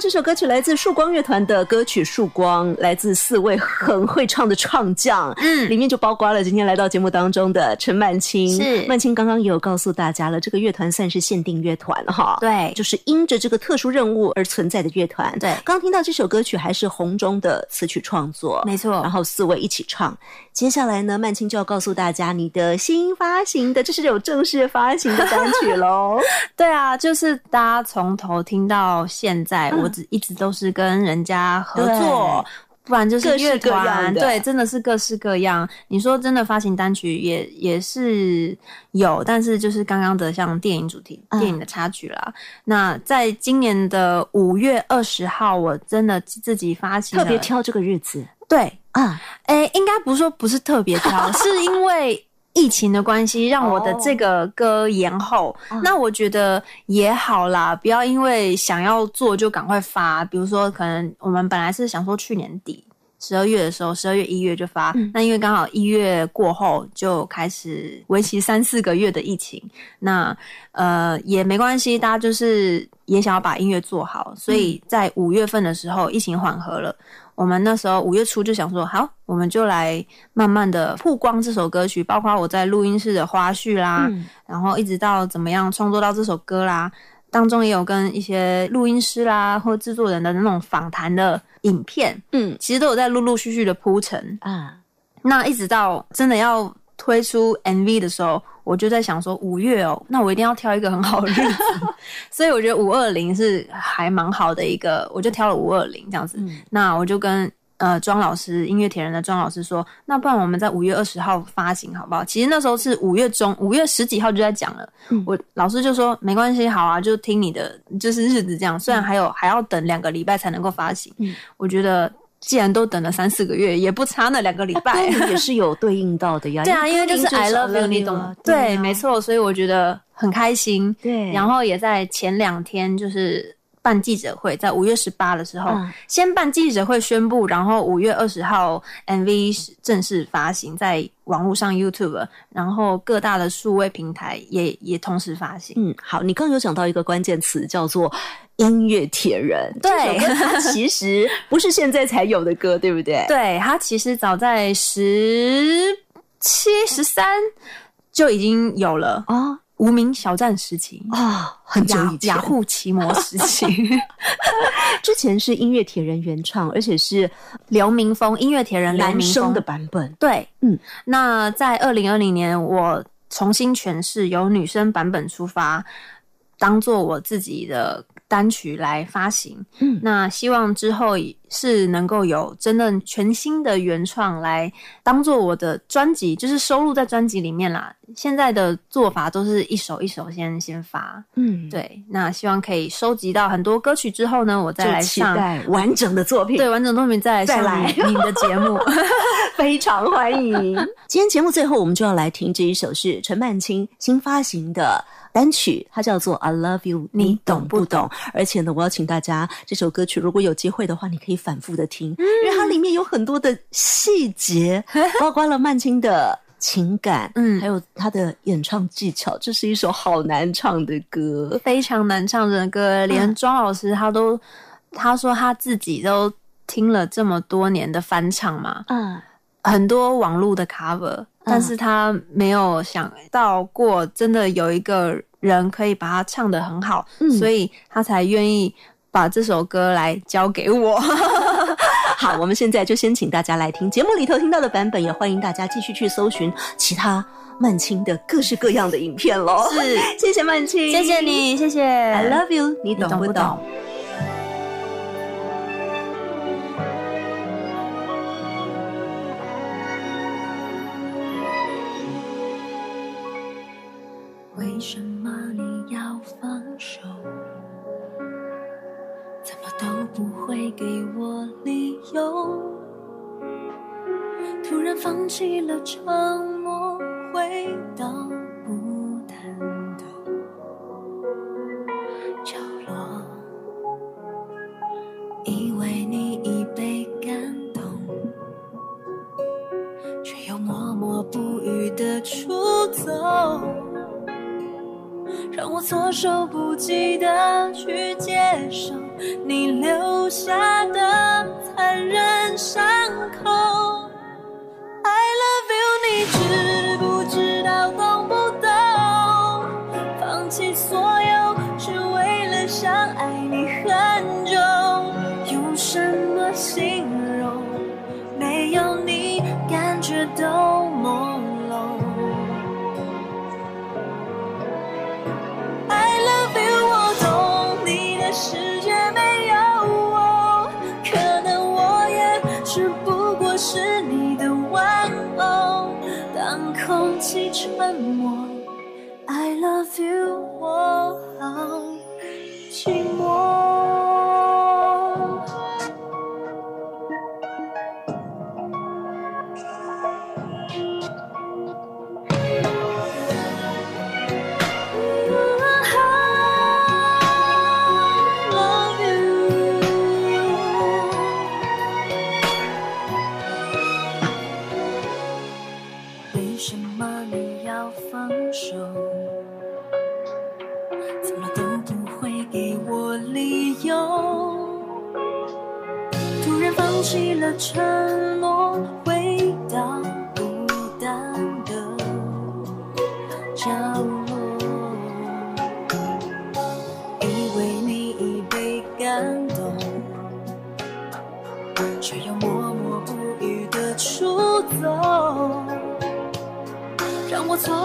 Speaker 2: 这首歌曲来自曙光乐团的歌曲《曙光》，来自四位很会唱的唱将，嗯，里面就包括了今天来到节目当中的陈曼青。
Speaker 3: 是
Speaker 2: 曼青刚刚也有告诉大家了，这个乐团算是限定乐团哈，
Speaker 3: 对
Speaker 2: 就是因着这个特殊任务而存在的乐团。
Speaker 3: 对
Speaker 2: 刚听到这首歌曲还是红中的词曲创作，
Speaker 3: 没错
Speaker 2: 然后四位一起唱。接下来呢，曼青就要告诉大家你的新发行的，就是有正式发行的单曲喽。
Speaker 3: 对啊，就是大家从头听到现在，我只一直都是跟人家合作。不然就是乐团，对，真的是各式各样。你说真的发行单曲也也是有，但是就是刚刚的像电影主题、
Speaker 2: 嗯
Speaker 3: 电影的插曲啦。那在今年的五月二十号，我真的自己发行了
Speaker 2: 特别挑这个日子
Speaker 3: 对，
Speaker 2: 啊，
Speaker 3: 诶，应该不是说不是特别挑，是因为疫情的关系，让我的这个歌延后。那我觉得也好啦，不要因为想要做就赶快发。比如说，可能我们本来是想说去年底。十二月的时候，十二月一月就发，那因为刚好一月过后就开始为期三四个月的疫情，那呃也没关系，大家就是也想要把音乐做好，所以在五月份的时候疫情缓和了，我们那时候五月初就想说，好，我们就来慢慢的曝光这首歌曲，包括我在录音室的花絮啦，然后一直到怎么样创作到这首歌啦，当中也有跟一些录音师啦或制作人的那种访谈的影片，
Speaker 2: 嗯
Speaker 3: 其实都有在陆陆续续的铺陈。
Speaker 2: 啊，
Speaker 3: 那一直到真的要推出 MV 的时候，我就在想说五月哦，那我一定要挑一个很好的日子，所以我觉得五二零是还蛮好的一个，我就挑了五二零这样子。那我就跟呃庄老师音乐铁人的庄老师说，那不然我们在五月二十号发行好不好？其实那时候是五月中，五月十几号就在讲了。我老师就说没关系，好啊，就听你的，就是日子这样。虽然还有还要等两个礼拜才能够发行，我觉得既然都等了三四个月，也不差那两个礼拜。
Speaker 2: 也是有对应到的呀。
Speaker 3: 对啊，因为就是 I love you，你懂
Speaker 2: 啊
Speaker 3: 吗？对，没。错，所以我觉得很开心。
Speaker 2: 对
Speaker 3: 然后也在前两天就是办记者会，在五月十八的时候，
Speaker 2: 嗯
Speaker 3: 先办记者会宣布，然后五月二十号 MV 是正式发行在网络上 YouTube，然后各大的数位平台也也同时发行。
Speaker 2: 嗯，好，你刚刚有讲到一个关键词，叫做音乐铁人。
Speaker 3: 对
Speaker 2: 它其实不是现在才有的歌，对不对？
Speaker 3: 对，它其实早在十七、十三就已经有了。
Speaker 2: 啊
Speaker 3: 无名小站时期。
Speaker 2: 啊，很久以前，
Speaker 3: 雅雅虎奇摩时期，
Speaker 2: 之前是音乐铁人原唱，而且是
Speaker 3: 刘明峰音乐铁人
Speaker 2: 男生。的版本。
Speaker 3: 对，
Speaker 2: 嗯，
Speaker 3: 那在二零二零年，我重新诠释由女生版本出发，当做我自己的单曲来发行。
Speaker 2: 嗯。
Speaker 3: 那希望之后是能够有真正全新的原创来当做我的专辑，就是收录在专辑里面啦。现在的做法都是一首一首先先发，
Speaker 2: 嗯，
Speaker 3: 对。那希望可以收集到很多歌曲之后呢，我再来上
Speaker 2: 待完整的作品。
Speaker 3: 对完整作品再来上
Speaker 2: 再来
Speaker 3: 你你的节目。
Speaker 2: 非常欢迎。今天节目最后，我们就要来听这一首是陈曼青新发行的单曲，它叫做《I Love You》，你懂不懂？而且呢，我要请大家这首歌曲，如果有机会的话，你可以反复的听，因为它里面有很多的细节，包括了曼青的。情感，
Speaker 3: 嗯。
Speaker 2: 还有他的演唱技巧，这是一首好难唱的歌。
Speaker 3: 非常难唱的歌，连庄老师他都他说他自己都听了这么多年的翻唱嘛，
Speaker 2: 嗯，
Speaker 3: 很多网络的 cover，但是他没有想到过真的有一个人可以把它唱得很好，
Speaker 2: 嗯。
Speaker 3: 所以他才愿意把这首歌来交给我。
Speaker 2: 好，我们现在就先请大家来听节目里头听到的版本，也欢迎大家继续去搜寻其他曼青的各式各样的影片喽。
Speaker 3: 是，
Speaker 2: 谢谢曼青，
Speaker 3: 谢谢你，谢谢
Speaker 2: ，I love you，你
Speaker 3: 你
Speaker 2: 懂不懂？
Speaker 3: 懂不懂？
Speaker 5: 为什么不会给我理由？突然放弃了承诺，回到孤单的角落，以为你已被感动。却又默默不语的出走，让我措手不及的去接受你留下的残忍伤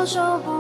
Speaker 5: 受不